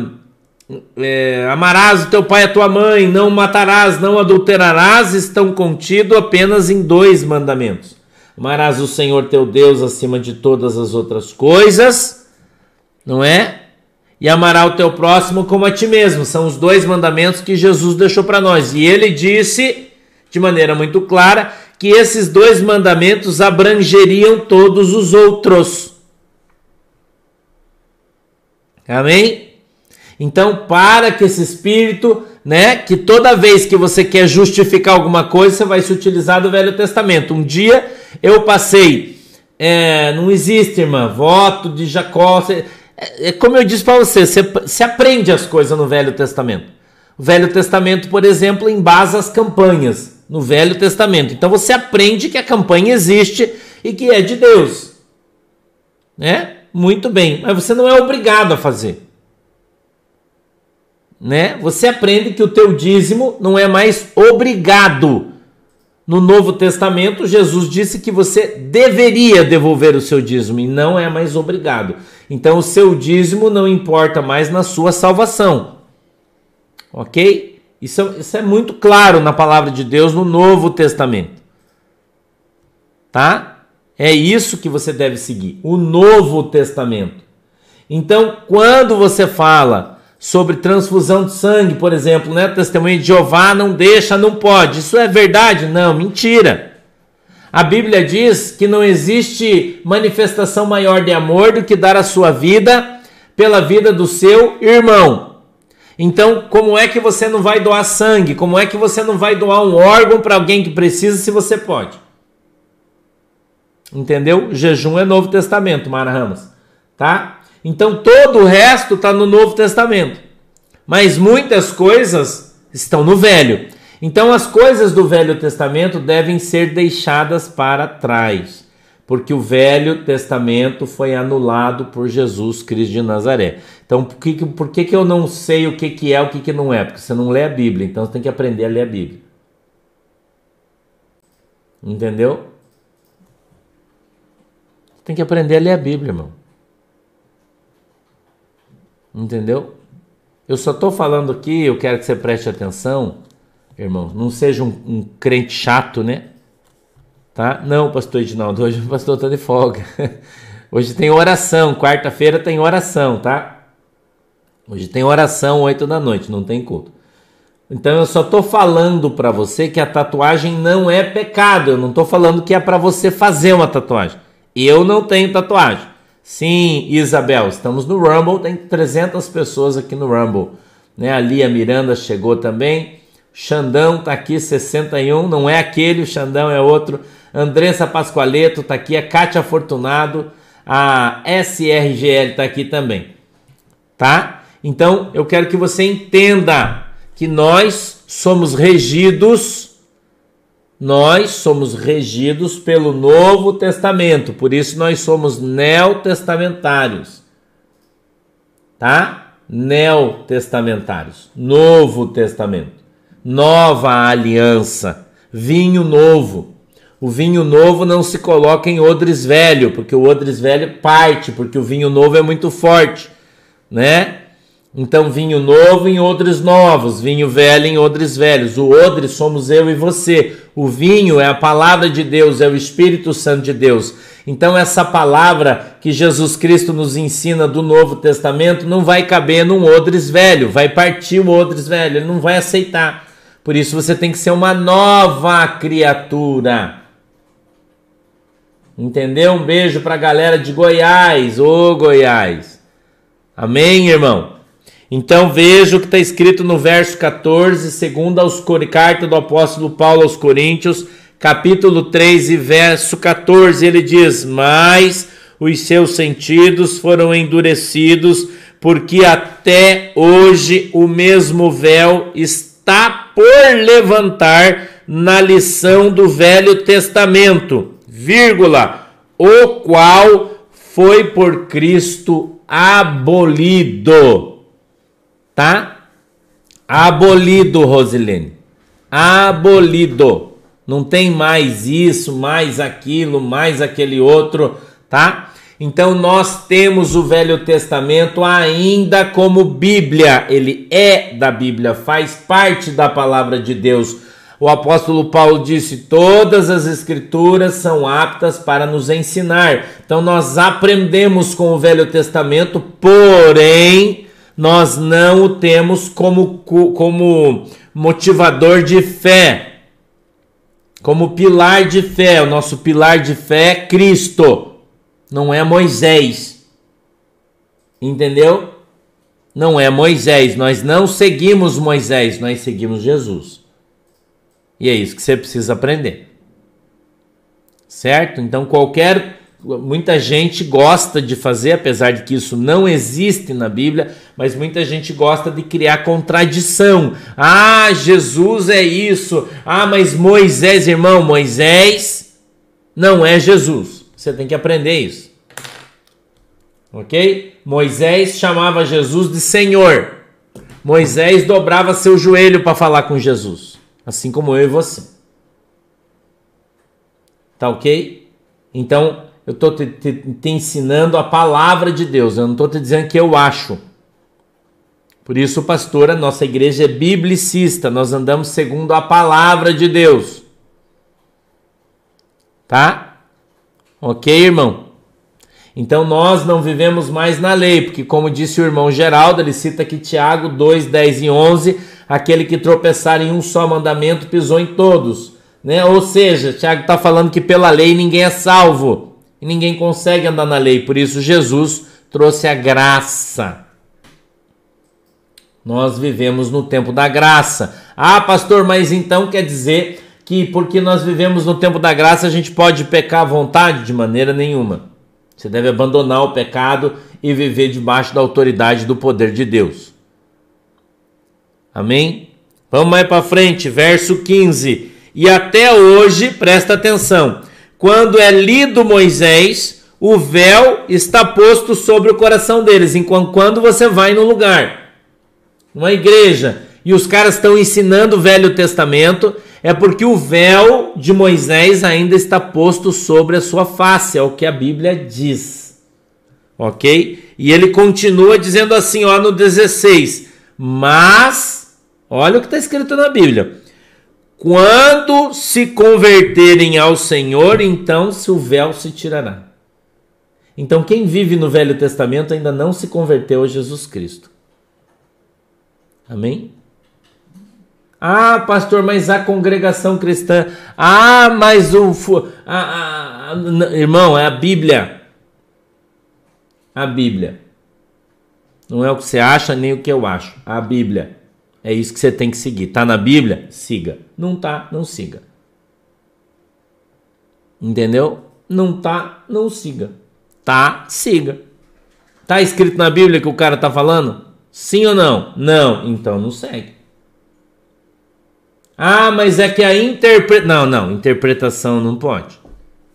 é, amarás o teu pai e a tua mãe, não matarás, não adulterarás, estão contidos apenas em dois mandamentos. Amarás o Senhor teu Deus acima de todas as outras coisas, não é? E amará o teu próximo como a ti mesmo. São os dois mandamentos que Jesus deixou para nós. E ele disse, de maneira muito clara, que esses dois mandamentos abrangeriam todos os outros. Amém? Então, para que esse espírito, né, que toda vez que você quer justificar alguma coisa, você vai se utilizar do Velho Testamento. Um dia eu passei, é, não existe, irmã, voto de Jacó. Você, é, é, como eu disse para você, você, você aprende as coisas no Velho Testamento. O Velho Testamento, por exemplo, embasa as campanhas no Velho Testamento. Então você aprende que a campanha existe e que é de Deus. Né? Muito bem, mas você não é obrigado a fazer né? Você aprende que o teu dízimo não é mais obrigado. No Novo Testamento, Jesus disse que você deveria devolver o seu dízimo e não é mais obrigado. Então, o seu dízimo não importa mais na sua salvação. Ok? Isso, isso é muito claro na palavra de Deus no Novo Testamento. Tá? É isso que você deve seguir, o Novo Testamento. Então, quando você fala sobre transfusão de sangue, por exemplo, né? Testemunho de Jeová não deixa, não pode. Isso é verdade? Não, mentira. A Bíblia diz que não existe manifestação maior de amor do que dar a sua vida pela vida do seu irmão. Então, como é que você não vai doar sangue? Como é que você não vai doar um órgão para alguém que precisa se você pode? Entendeu? Jejum é Novo Testamento, Mara Ramos, tá? Então todo o resto está no Novo Testamento. Mas muitas coisas estão no Velho. Então as coisas do Velho Testamento devem ser deixadas para trás, porque o Velho Testamento foi anulado por Jesus Cristo de Nazaré. Então por que, por que, que eu não sei o que, que é o que, que não é? Porque você não lê a Bíblia, então você tem que aprender a ler a Bíblia. Entendeu? Tem que aprender a ler a Bíblia, irmão. Entendeu? Eu só estou falando aqui, eu quero que você preste atenção, irmão. Não seja um, um crente chato, né? Tá? Não, pastor Edinaldo, hoje o pastor está de folga. *laughs* Hoje tem oração, quarta-feira tem oração, tá? Hoje tem oração, oito da noite, não tem culto. Então eu só estou falando para você que a tatuagem não é pecado. Eu não estou falando que é para você fazer uma tatuagem. Eu não tenho tatuagem. Sim, Isabel, estamos no Rumble, tem 300 pessoas aqui no Rumble. Né? A Lia Miranda chegou também. Xandão tá aqui, 61, não é aquele, o Xandão é outro. Andressa Pascoaleto tá aqui, a Kátia Fortunado, a SRGL tá aqui também. Tá? Então, eu quero que você entenda que nós somos regidos nós somos regidos pelo Novo Testamento, por isso nós somos neotestamentários. Tá? Neotestamentários, Novo Testamento, nova aliança, vinho novo. O vinho novo não se coloca em odres velho, porque o odres velho parte, porque o vinho novo é muito forte, né? Então, vinho novo em odres novos, vinho velho em odres velhos. O odre somos eu e você. O vinho é a palavra de Deus, é o Espírito Santo de Deus. Então, essa palavra que Jesus Cristo nos ensina do Novo Testamento não vai caber num odres velho, vai partir o odres velho, ele não vai aceitar. Por isso, você tem que ser uma nova criatura. Entendeu? Um beijo para a galera de Goiás, ô Goiás. Amém, irmão? Então veja o que está escrito no verso 14, segundo aos carta do apóstolo Paulo aos Coríntios, capítulo 3 e verso 14, ele diz: "Mas os seus sentidos foram endurecidos, porque até hoje o mesmo véu está por levantar na lição do Velho Testamento, vírgula, o qual foi por Cristo abolido." Tá? Abolido, Rosilene. Abolido. Não tem mais isso, mais aquilo, mais aquele outro, tá? Então nós temos o Velho Testamento ainda como Bíblia. Ele é da Bíblia, faz parte da palavra de Deus. O apóstolo Paulo disse: Todas as escrituras são aptas para nos ensinar. Então nós aprendemos com o Velho Testamento, porém nós não o temos como, como motivador de fé, como pilar de fé. O nosso pilar de fé é Cristo, não é Moisés. Entendeu? Não é Moisés. Nós não seguimos Moisés, nós seguimos Jesus. E é isso que você precisa aprender. Certo? Então, qualquer muita gente gosta de fazer, apesar de que isso não existe na Bíblia, mas muita gente gosta de criar contradição. Ah, Jesus é isso. Ah, mas Moisés, irmão, Moisés não é Jesus. Você tem que aprender isso. Ok? Moisés chamava Jesus de Senhor. Moisés dobrava seu joelho para falar com Jesus, assim como eu e você. Tá ok? Então, eu estou te, te, te, ensinando a palavra de Deus, eu não estou te dizendo que eu acho. Por isso, pastor, a nossa igreja é biblicista, nós andamos segundo a palavra de Deus. Tá? Ok, irmão? Então nós não vivemos mais na lei, porque como disse o irmão Geraldo, ele cita aqui Tiago 2, 10 e 11, aquele que tropeçar em um só mandamento pisou em todos. Né? Ou seja, Tiago está falando que pela lei ninguém é salvo e ninguém consegue andar na lei. Por isso, Jesus trouxe a graça. Nós vivemos no tempo da graça. Ah, pastor, mas então quer dizer que porque nós vivemos no tempo da graça a gente pode pecar à vontade? De maneira nenhuma. Você deve abandonar o pecado e viver debaixo da autoridade do poder de Deus. Amém? Vamos mais para frente, verso 15. E até hoje, presta atenção quando é lido Moisés, o véu está posto sobre o coração deles, enquanto quando você vai no lugar, numa igreja, e os caras estão ensinando o Velho Testamento, é porque o véu de Moisés ainda está posto sobre a sua face, é o que a Bíblia diz. Ok? E ele continua dizendo assim, ó, no 16: Mas, olha o que está escrito na Bíblia. Quando se converterem ao Senhor, então o véu se tirará. Então, quem vive no Velho Testamento ainda não se converteu a Jesus Cristo. Amém? Ah, pastor, mas a congregação cristã. Ah, mas o. Ah, ah, irmão, é a Bíblia. A Bíblia. Não é o que você acha nem o que eu acho. A Bíblia. É isso que você tem que seguir. Tá na Bíblia? Siga. Não tá? Não siga. Entendeu? Não tá? Não siga. Tá? Siga. Tá escrito na Bíblia que o cara tá falando? Sim ou não? Não. Então não segue. Ah, mas é que a interpretação. Não, não, interpretação não pode.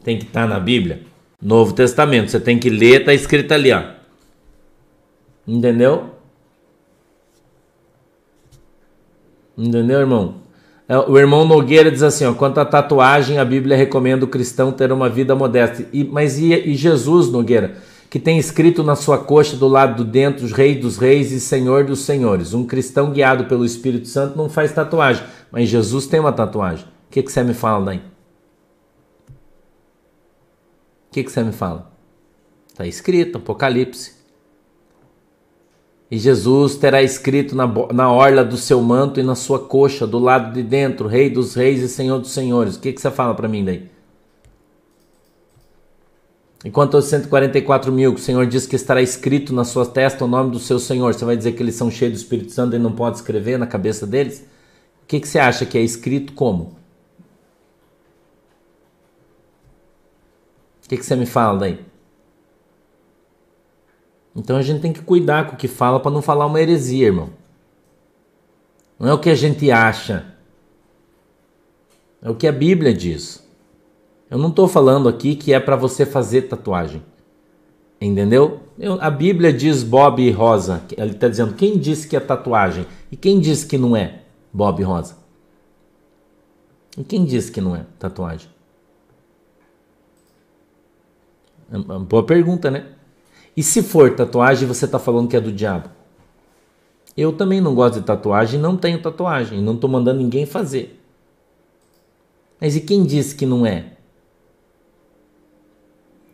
Tem que estar tá na Bíblia. Novo Testamento. Você tem que ler, tá escrito ali, ó. Entendeu? Entendeu, irmão? É, o irmão Nogueira diz assim: ó, quanto à tatuagem, a Bíblia recomenda o cristão ter uma vida modesta. E, mas e, e Jesus, Nogueira? que tem escrito na sua coxa do lado do dentro, Rei dos Reis e Senhor dos Senhores. Um cristão guiado pelo Espírito Santo não faz tatuagem, mas Jesus tem uma tatuagem. O que, que você me fala daí? O que, que você me fala? Está escrito, Apocalipse. E Jesus terá escrito na, na orla do seu manto e na sua coxa, do lado de dentro, Rei dos Reis e Senhor dos Senhores. O que, que você fala para mim daí? Enquanto aos 144 mil, que o Senhor diz que estará escrito na sua testa o nome do seu Senhor, você vai dizer que eles são cheios do Espírito Santo e não pode escrever na cabeça deles? O que, que você acha que é escrito como? O que, que você me fala daí? Então a gente tem que cuidar com o que fala para não falar uma heresia, irmão. Não é o que a gente acha, é o que a Bíblia diz. Eu não estou falando aqui que é para você fazer tatuagem. Entendeu? Eu, a Bíblia diz Bob e Rosa. Ele está dizendo quem disse que é tatuagem e quem disse que não é Bob e Rosa. E quem disse que não é tatuagem? É uma boa pergunta, né? E se for tatuagem, você está falando que é do diabo? Eu também não gosto de tatuagem, não tenho tatuagem, não estou mandando ninguém fazer. Mas e quem disse que não é?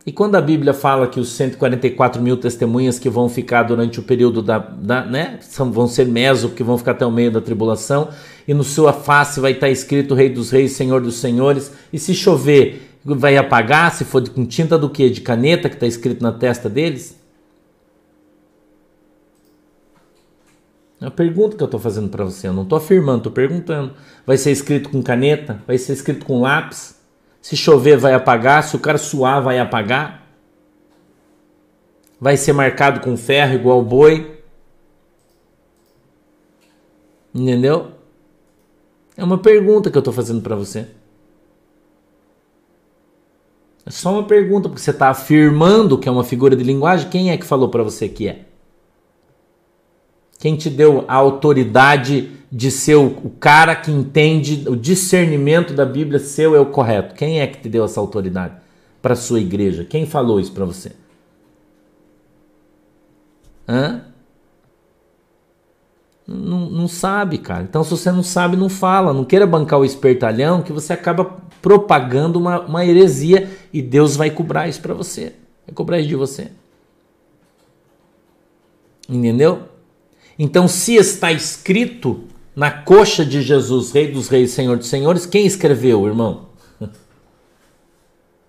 E quando a Bíblia fala que os 144 mil testemunhas que vão ficar durante o período da, da né, são, vão ser meso, que vão ficar até o meio da tribulação, e no sua face vai estar escrito Rei dos Reis, Senhor dos Senhores, e se chover, vai apagar, se for com tinta do que? De caneta que está escrito na testa deles? É a pergunta que eu estou fazendo para você, eu não estou afirmando, estou perguntando. Vai ser escrito com caneta? Vai ser escrito com lápis? Se chover, vai apagar. Se o cara suar, vai apagar. Vai ser marcado com ferro igual boi. Entendeu? É uma pergunta que eu estou fazendo para você. É só uma pergunta, porque você está afirmando que é uma figura de linguagem. Quem é que falou para você que é? Quem te deu a autoridade de ser o, cara que entende o discernimento da Bíblia seu é o correto? Quem é que te deu essa autoridade para sua igreja? Quem falou isso para você? Hã? Não, não sabe, cara. Então, se você não sabe, não fala. Não queira bancar o espertalhão, que você acaba propagando uma, uma heresia e Deus vai cobrar isso para você. Vai cobrar isso de você. Entendeu? Então, se está escrito na coxa de Jesus, Rei dos Reis, Senhor dos Senhores, quem escreveu, irmão? *laughs*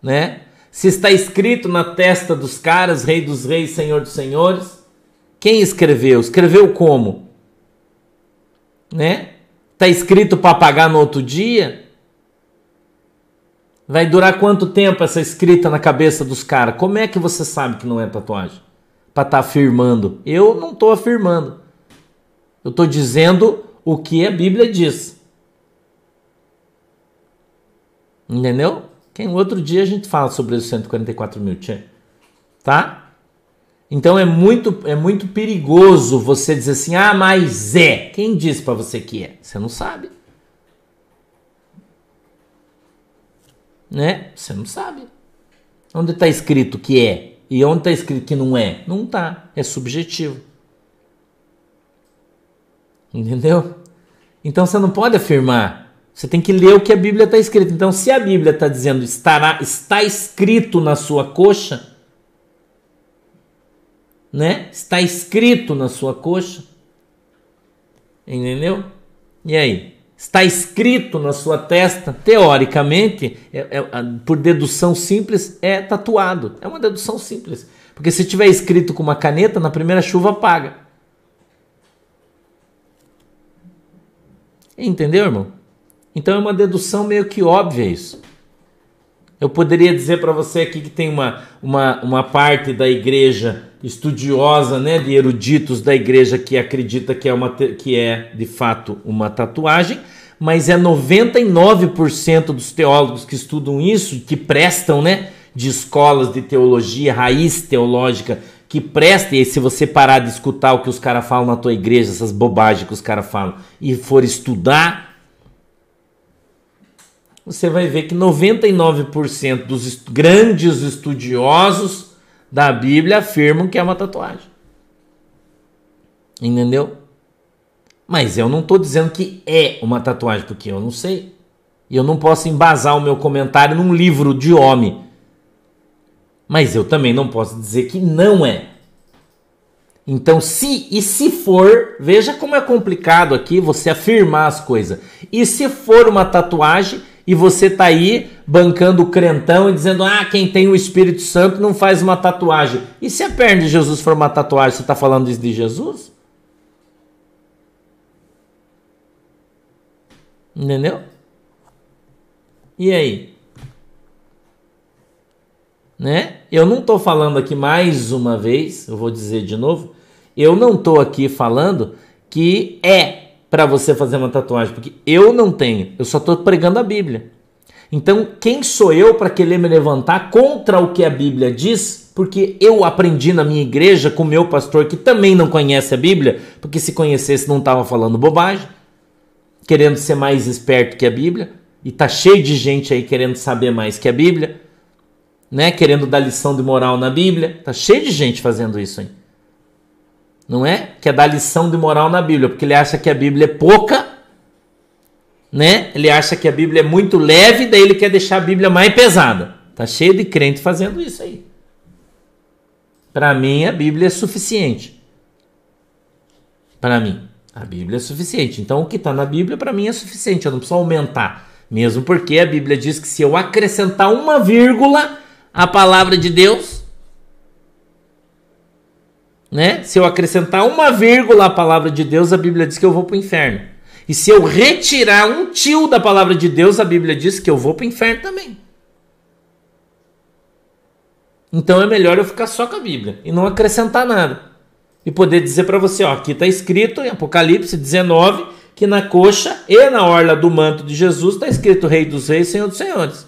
né? Se está escrito na testa dos caras, Rei dos Reis, Senhor dos Senhores, quem escreveu? Escreveu como? Né? Está escrito para pagar no outro dia? Vai durar quanto tempo essa escrita na cabeça dos caras? Como é que você sabe que não é tatuagem? Para estar tá afirmando. Eu não estou afirmando. Eu estou dizendo o que a Bíblia diz. Entendeu? Quem outro dia a gente fala sobre os 144 mil, tchê. tá? Então é muito, é muito perigoso você dizer assim, ah, mas é. Quem disse para você que é? Você não sabe. Né? Você não sabe. Onde está escrito que é? E onde está escrito que não é? Não está. É subjetivo. Entendeu? Então você não pode afirmar. Você tem que ler o que a Bíblia está escrito. Então, se a Bíblia está dizendo estará, está escrito na sua coxa, né? Está escrito na sua coxa. Entendeu? E aí? Está escrito na sua testa, teoricamente, é, é, por dedução simples, é tatuado. É uma dedução simples. Porque se tiver escrito com uma caneta, na primeira chuva apaga. Entendeu, irmão? Então é uma dedução meio que óbvia isso. Eu poderia dizer para você aqui que tem uma, uma, uma parte da igreja estudiosa, né, de eruditos da igreja que acredita que é, uma, que é de fato uma tatuagem, mas é 99% dos teólogos que estudam isso, que prestam, né, de escolas de teologia, raiz teológica, que prestem, e se você parar de escutar o que os caras falam na tua igreja, essas bobagens que os caras falam, e for estudar, você vai ver que 99% dos grandes estudiosos da Bíblia afirmam que é uma tatuagem. Entendeu? Mas eu não estou dizendo que é uma tatuagem, porque eu não sei. E eu não posso embasar o meu comentário num livro de homem. Mas eu também não posso dizer que não é. Então, se e se for, veja como é complicado aqui você afirmar as coisas. E se for uma tatuagem, e você tá aí bancando o crentão e dizendo: ah, quem tem o Espírito Santo não faz uma tatuagem. E se a perna de Jesus for uma tatuagem, você está falando isso de Jesus? Entendeu? E aí? Né? Eu não estou falando aqui mais uma vez, eu vou dizer de novo, eu não estou aqui falando que é para você fazer uma tatuagem, porque eu não tenho, eu só estou pregando a Bíblia. Então, quem sou eu para querer me levantar contra o que a Bíblia diz? Porque eu aprendi na minha igreja com meu pastor que também não conhece a Bíblia, porque se conhecesse não estava falando bobagem, querendo ser mais esperto que a Bíblia, e tá cheio de gente aí querendo saber mais que a Bíblia, né? Querendo dar lição de moral na Bíblia, tá cheio de gente fazendo isso aí não é? Que é dar lição de moral na Bíblia, porque ele acha que a Bíblia é pouca, né? Ele acha que a Bíblia é muito leve, daí ele quer deixar a Bíblia mais pesada. Tá cheio de crente fazendo isso aí. Para mim a Bíblia é suficiente. Para mim, a Bíblia é suficiente. Então o que está na Bíblia para mim é suficiente, eu não preciso aumentar. Mesmo porque a Bíblia diz que se eu acrescentar uma vírgula à palavra de Deus, né? Se eu acrescentar uma vírgula à palavra de Deus, a Bíblia diz que eu vou para o inferno. E se eu retirar um tio da palavra de Deus, a Bíblia diz que eu vou para o inferno também. Então é melhor eu ficar só com a Bíblia e não acrescentar nada. E poder dizer para você, ó, aqui está escrito em Apocalipse 19 que na coxa e na orla do manto de Jesus está escrito Rei dos Reis, Senhor dos Senhores.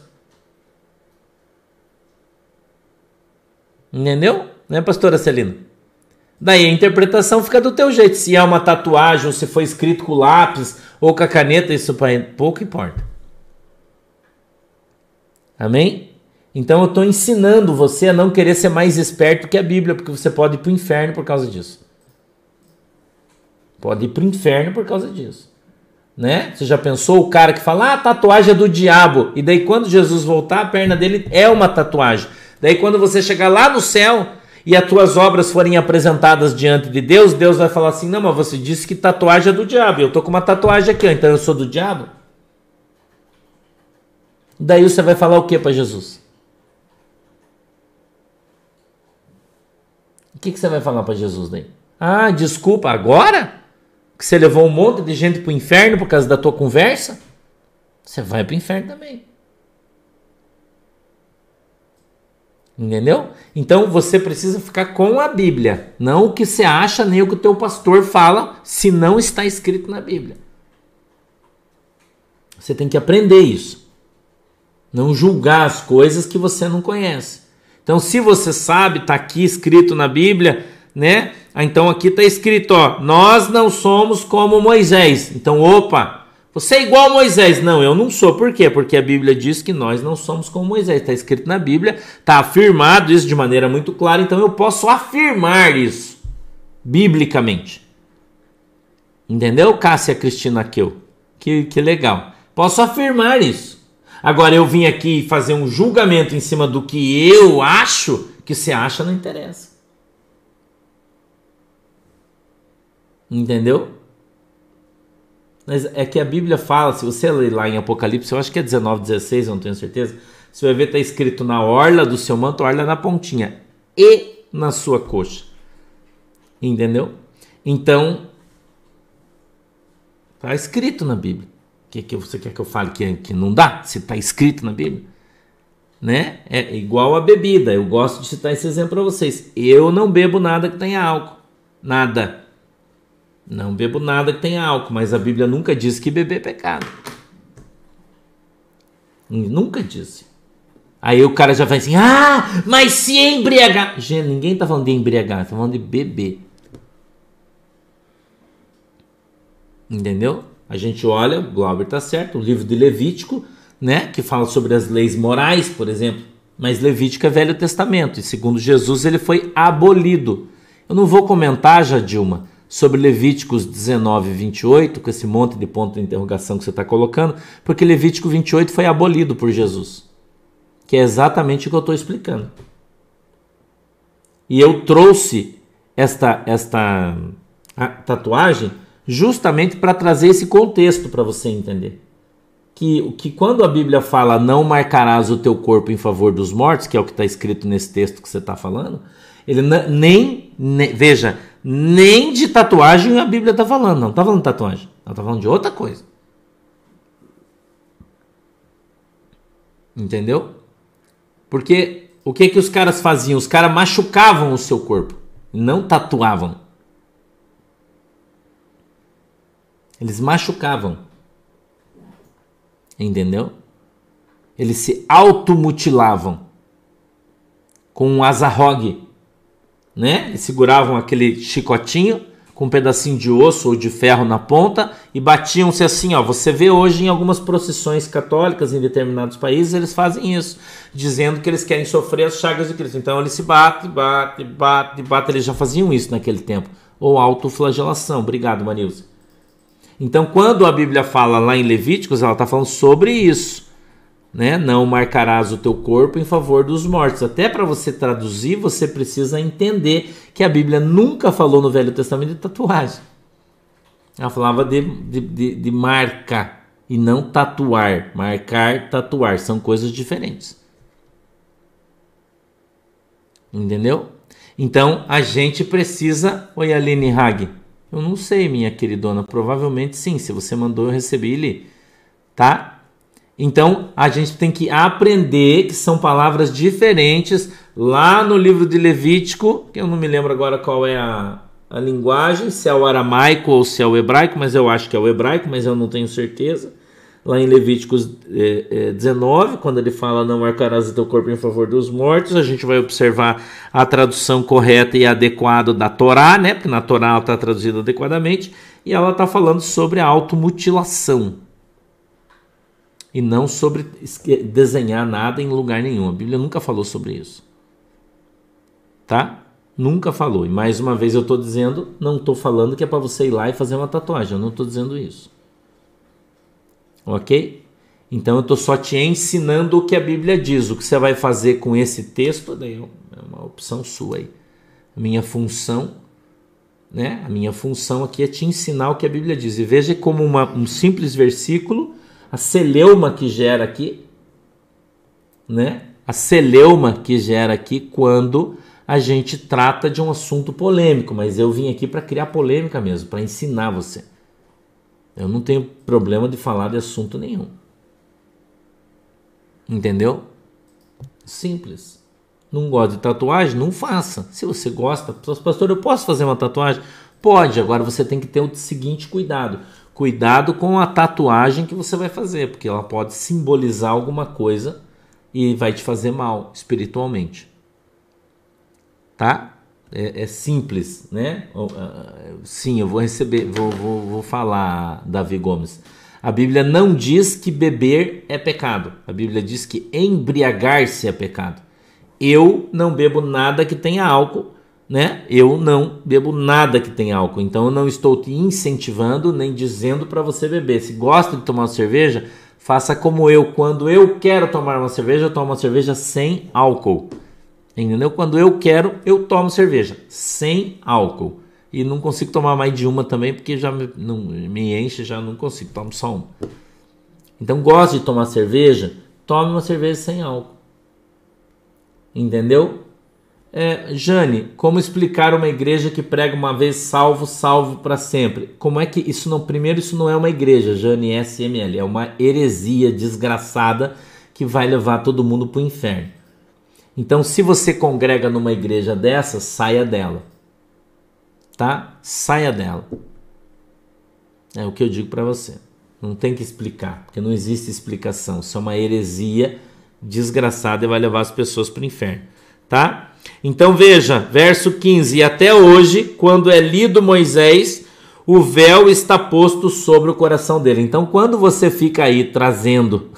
Entendeu? Né, pastora Celina? Daí a interpretação fica do teu jeito. Se é uma tatuagem, ou se foi escrito com lápis ou com a caneta, isso pouco importa. Amém? Então eu estou ensinando você a não querer ser mais esperto que a Bíblia, porque você pode ir para o inferno por causa disso. Pode ir para o inferno por causa disso. Né? Você já pensou o cara que fala, ah, tatuagem é do diabo, e daí quando Jesus voltar, a perna dele é uma tatuagem. Daí quando você chegar lá no céu, e as tuas obras forem apresentadas diante de Deus, Deus vai falar assim: não, mas você disse que tatuagem é do diabo. Eu tô com uma tatuagem aqui, então eu sou do diabo. Daí você vai falar o que para Jesus? O que, que você vai falar para Jesus daí? Ah, desculpa, agora? Que você levou um monte de gente para o inferno por causa da tua conversa? Você vai para o inferno também. Entendeu? Então você precisa ficar com a Bíblia, não o que você acha nem o que o teu pastor fala, se não está escrito na Bíblia. Você tem que aprender isso. Não julgar as coisas que você não conhece. Então, se você sabe, está aqui escrito na Bíblia, né? Ah, então aqui está escrito, ó, nós não somos como Moisés. Então, opa, você é igual a Moisés. Não, eu não sou. Por quê? Porque a Bíblia diz que nós não somos como Moisés. Está escrito na Bíblia, está afirmado isso de maneira muito clara, então eu posso afirmar isso biblicamente. Entendeu, Cássia Cristina Keu? Que, que legal. Posso afirmar isso. Agora, eu vim aqui fazer um julgamento em cima do que eu acho, que você acha não interessa. Entendeu? Mas é que a Bíblia fala, se você ler lá em Apocalipse, eu acho que é 19, 16, eu não tenho certeza. Você vai ver está escrito na orla do seu manto, orla na pontinha e na sua coxa. Entendeu? Então, está escrito na Bíblia. O que, que você quer que eu fale que, que não dá? Se está escrito na Bíblia. Né? É igual a bebida. Eu gosto de citar esse exemplo para vocês. Eu não bebo nada que tenha álcool. Nada. Não bebo nada que tenha álcool, mas a Bíblia nunca diz que beber é pecado. Nunca disse. Aí o cara já vai assim: ah, mas se embriagar. Gente, ninguém tá falando de embriagar, tá falando de beber. Entendeu? A gente olha, o Glauber tá certo, o livro de Levítico, né, que fala sobre as leis morais, por exemplo. Mas Levítico é Velho Testamento e segundo Jesus ele foi abolido. Eu não vou comentar, já Dilma, sobre Levíticos 19 e 28, com esse monte de ponto de interrogação que você está colocando, porque Levítico 28 foi abolido por Jesus, que é exatamente o que eu estou explicando. E eu trouxe esta, esta tatuagem justamente para trazer esse contexto para você entender. Que, que quando a Bíblia fala não marcarás o teu corpo em favor dos mortos, que é o que está escrito nesse texto que você está falando, ele nem, nem, veja, nem de tatuagem a Bíblia está falando, não está falando de tatuagem, ela está falando de outra coisa. Entendeu? Porque o que que os caras faziam? Os caras machucavam o seu corpo, não tatuavam. Eles machucavam. Entendeu? Eles se automutilavam com um azarrogue né? Eles seguravam aquele chicotinho com um pedacinho de osso ou de ferro na ponta e batiam-se assim, ó. Você vê hoje em algumas procissões católicas em determinados países, eles fazem isso, dizendo que eles querem sofrer as chagas de Cristo. Então eles se batem, batem, batem, batem. Eles já faziam isso naquele tempo. Ou autoflagelação. Obrigado, Manilson. Então, quando a Bíblia fala lá em Levíticos, ela está falando sobre isso né? Não marcarás o teu corpo em favor dos mortos. Até para você traduzir, você precisa entender que a Bíblia nunca falou no Velho Testamento de tatuagem. Ela falava de, de, de, de marca e não tatuar. Marcar, tatuar são coisas diferentes. Entendeu? Então a gente precisa. Oi, Aline Hag. Eu não sei, minha queridona. Provavelmente sim. Se você mandou, eu recebi ele. Tá? Então a gente tem que aprender que são palavras diferentes lá no livro de Levítico, que eu não me lembro agora qual é a, a linguagem, se é o aramaico ou se é o hebraico, mas eu acho que é o hebraico, mas eu não tenho certeza. Lá em Levíticos é, é, 19, quando ele fala não marcarás o teu corpo em favor dos mortos, a gente vai observar a tradução correta e adequada da Torá, né? Porque na Torá ela está traduzida adequadamente, e ela está falando sobre a automutilação e não sobre desenhar nada em lugar nenhum. A Bíblia nunca falou sobre isso. Tá? Nunca falou. E mais uma vez eu estou dizendo, não estou falando que é para você ir lá e fazer uma tatuagem. Eu não estou dizendo isso. Ok? Então eu estou só te ensinando o que a Bíblia diz. O que você vai fazer com esse texto daí é uma opção sua aí. A minha função, né? A minha função aqui é te ensinar o que a Bíblia diz. E veja como uma, um simples versículo a celeuma que gera aqui, né? A celeuma que gera aqui quando a gente trata de um assunto polêmico, mas eu vim aqui para criar polêmica mesmo, para ensinar você. Eu não tenho problema de falar de assunto nenhum. Entendeu? Simples. Não gosta de tatuagem? Não faça. Se você gosta, pastor, eu posso fazer uma tatuagem? Pode, agora você tem que ter o seguinte cuidado. Cuidado com a tatuagem que você vai fazer, porque ela pode simbolizar alguma coisa e vai te fazer mal espiritualmente. Tá? É, é simples, né? Sim, eu vou receber, vou, vou, vou falar, Davi Gomes. A Bíblia não diz que beber é pecado. A Bíblia diz que embriagar-se é pecado. Eu não bebo nada que tenha álcool, né? Eu não bebo nada que tem álcool, então eu não estou te incentivando nem dizendo para você beber. Se gosta de tomar uma cerveja, faça como eu. Quando eu quero tomar uma cerveja, eu tomo uma cerveja sem álcool. Entendeu? Quando eu quero, eu tomo cerveja sem álcool. E não consigo tomar mais de uma também, porque já me, não, me enche, já não consigo, tomo só uma. Então, gosta de tomar cerveja? Tome uma cerveja sem álcool. Entendeu? É, Jane, como explicar uma igreja que prega uma vez salvo, salvo para sempre? Como é que isso não. Primeiro, isso não é uma igreja, Jane SML, é uma heresia desgraçada que vai levar todo mundo para o inferno. Então, se você congrega numa igreja dessa, saia dela. Tá? Saia dela. É o que eu digo para você. Não tem que explicar, porque não existe explicação. Isso é uma heresia desgraçada e vai levar as pessoas para o inferno. Tá? Então veja, verso 15: E até hoje, quando é lido Moisés, o véu está posto sobre o coração dele. Então, quando você fica aí trazendo.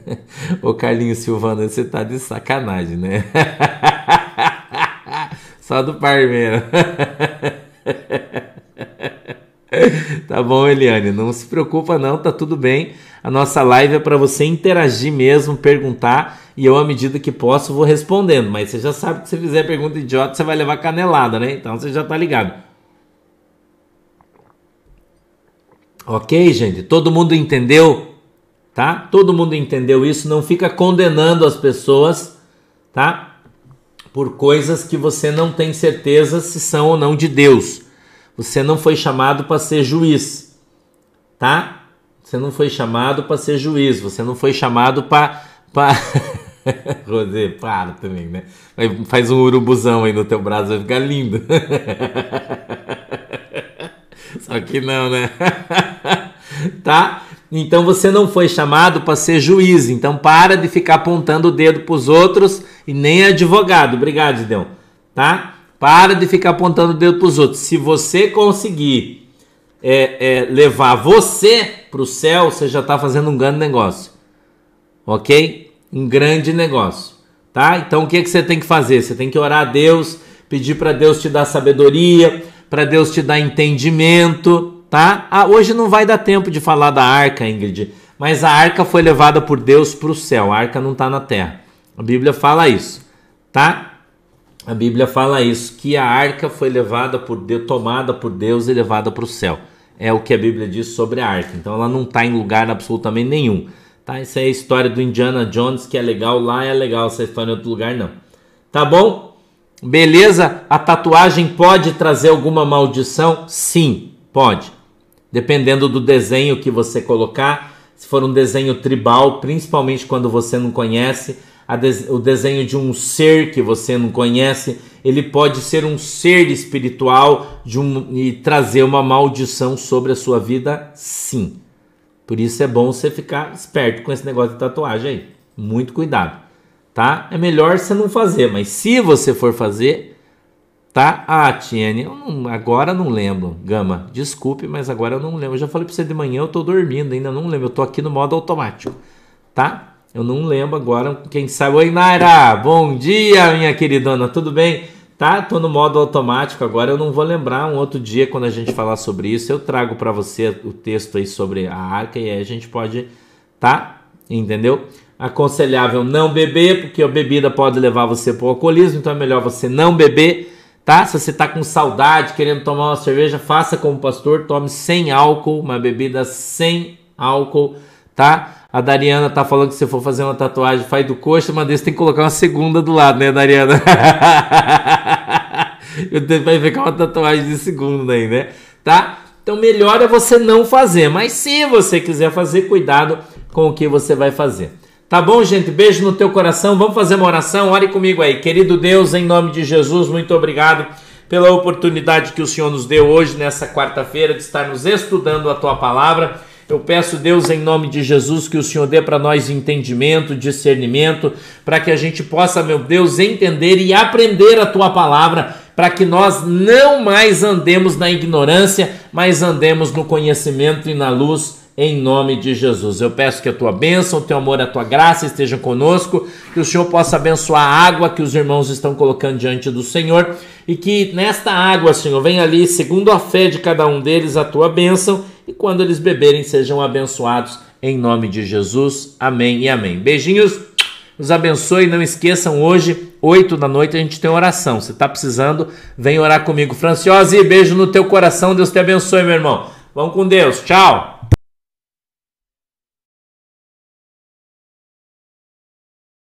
*laughs* Ô Carlinhos Silvano, você tá de sacanagem, né? *laughs* Só do Parmeiro. *laughs* tá bom, Eliane, não se preocupa não, tá tudo bem. A nossa live é para você interagir mesmo, perguntar e eu, à medida que posso, vou respondendo. Mas você já sabe que se fizer pergunta idiota, você vai levar canelada, né? Então você já tá ligado. Ok, gente? Todo mundo entendeu? Tá? Todo mundo entendeu isso. Não fica condenando as pessoas, tá? Por coisas que você não tem certeza se são ou não de Deus. Você não foi chamado para ser juiz, tá? Você não foi chamado para ser juiz, você não foi chamado para. Pra... *laughs* Rosê, para também, né? Faz um urubuzão aí no teu braço, vai ficar lindo. *laughs* Só que não, né? *laughs* tá? Então você não foi chamado para ser juiz. Então para de ficar apontando o dedo para os outros e nem advogado. Obrigado, Gideon. Tá? Para de ficar apontando o dedo para os outros. Se você conseguir é, é, levar você para o céu, você já está fazendo um grande negócio. Ok? Um grande negócio. Tá? Então o que, que você tem que fazer? Você tem que orar a Deus, pedir para Deus te dar sabedoria, para Deus te dar entendimento. Tá? Ah, hoje não vai dar tempo de falar da arca, Ingrid, mas a arca foi levada por Deus para o céu. A arca não está na terra. A Bíblia fala isso. Tá? A Bíblia fala isso, que a arca foi levada por Deus, tomada por Deus e levada para o céu é o que a Bíblia diz sobre a arca. Então ela não está em lugar absolutamente nenhum. Tá? Isso é a história do Indiana Jones, que é legal. Lá é legal, essa história em outro lugar não. Tá bom? Beleza? A tatuagem pode trazer alguma maldição? Sim, pode. Dependendo do desenho que você colocar. Se for um desenho tribal, principalmente quando você não conhece, o desenho de um ser que você não conhece, ele pode ser um ser espiritual um, e trazer uma maldição sobre a sua vida, sim. Por isso é bom você ficar esperto com esse negócio de tatuagem aí. Muito cuidado, tá? É melhor você não fazer, mas se você for fazer, tá? Ah, Tiene, agora não lembro. Gama, desculpe, mas agora eu não lembro. Eu já falei pra você de manhã, eu tô dormindo, ainda não lembro. Eu tô aqui no modo automático, tá? Eu não lembro agora. Quem sabe. Oi, Naira! Bom dia, minha queridona, tudo bem? Tá, tô no modo automático agora. Eu não vou lembrar um outro dia quando a gente falar sobre isso. Eu trago para você o texto aí sobre a arca e aí a gente pode, tá? Entendeu? Aconselhável não beber, porque a bebida pode levar você para o alcoolismo, então é melhor você não beber, tá? Se você tá com saudade, querendo tomar uma cerveja, faça como pastor, tome sem álcool, uma bebida sem álcool, tá? A Dariana tá falando que se for fazer uma tatuagem, faz do coxa, mas desse tem que colocar uma segunda do lado, né, Dariana? *laughs* Vai ficar uma tatuagem de segundo aí, né? Tá? Então melhor é você não fazer, mas se você quiser fazer, cuidado com o que você vai fazer. Tá bom, gente? Beijo no teu coração. Vamos fazer uma oração? Ore comigo aí. Querido Deus, em nome de Jesus, muito obrigado pela oportunidade que o Senhor nos deu hoje, nessa quarta-feira, de estarmos estudando a tua palavra. Eu peço, Deus, em nome de Jesus, que o Senhor dê para nós entendimento, discernimento, para que a gente possa, meu Deus, entender e aprender a tua palavra, para que nós não mais andemos na ignorância, mas andemos no conhecimento e na luz em nome de Jesus. Eu peço que a tua bênção, o teu amor, a tua graça estejam conosco, que o Senhor possa abençoar a água que os irmãos estão colocando diante do Senhor e que nesta água, Senhor, venha ali, segundo a fé de cada um deles, a tua bênção e quando eles beberem sejam abençoados em nome de Jesus. Amém e amém. Beijinhos. Os abençoe. Não esqueçam, hoje, 8 da noite, a gente tem oração. Se está precisando, vem orar comigo. Franciose, beijo no teu coração. Deus te abençoe, meu irmão. Vamos com Deus. Tchau.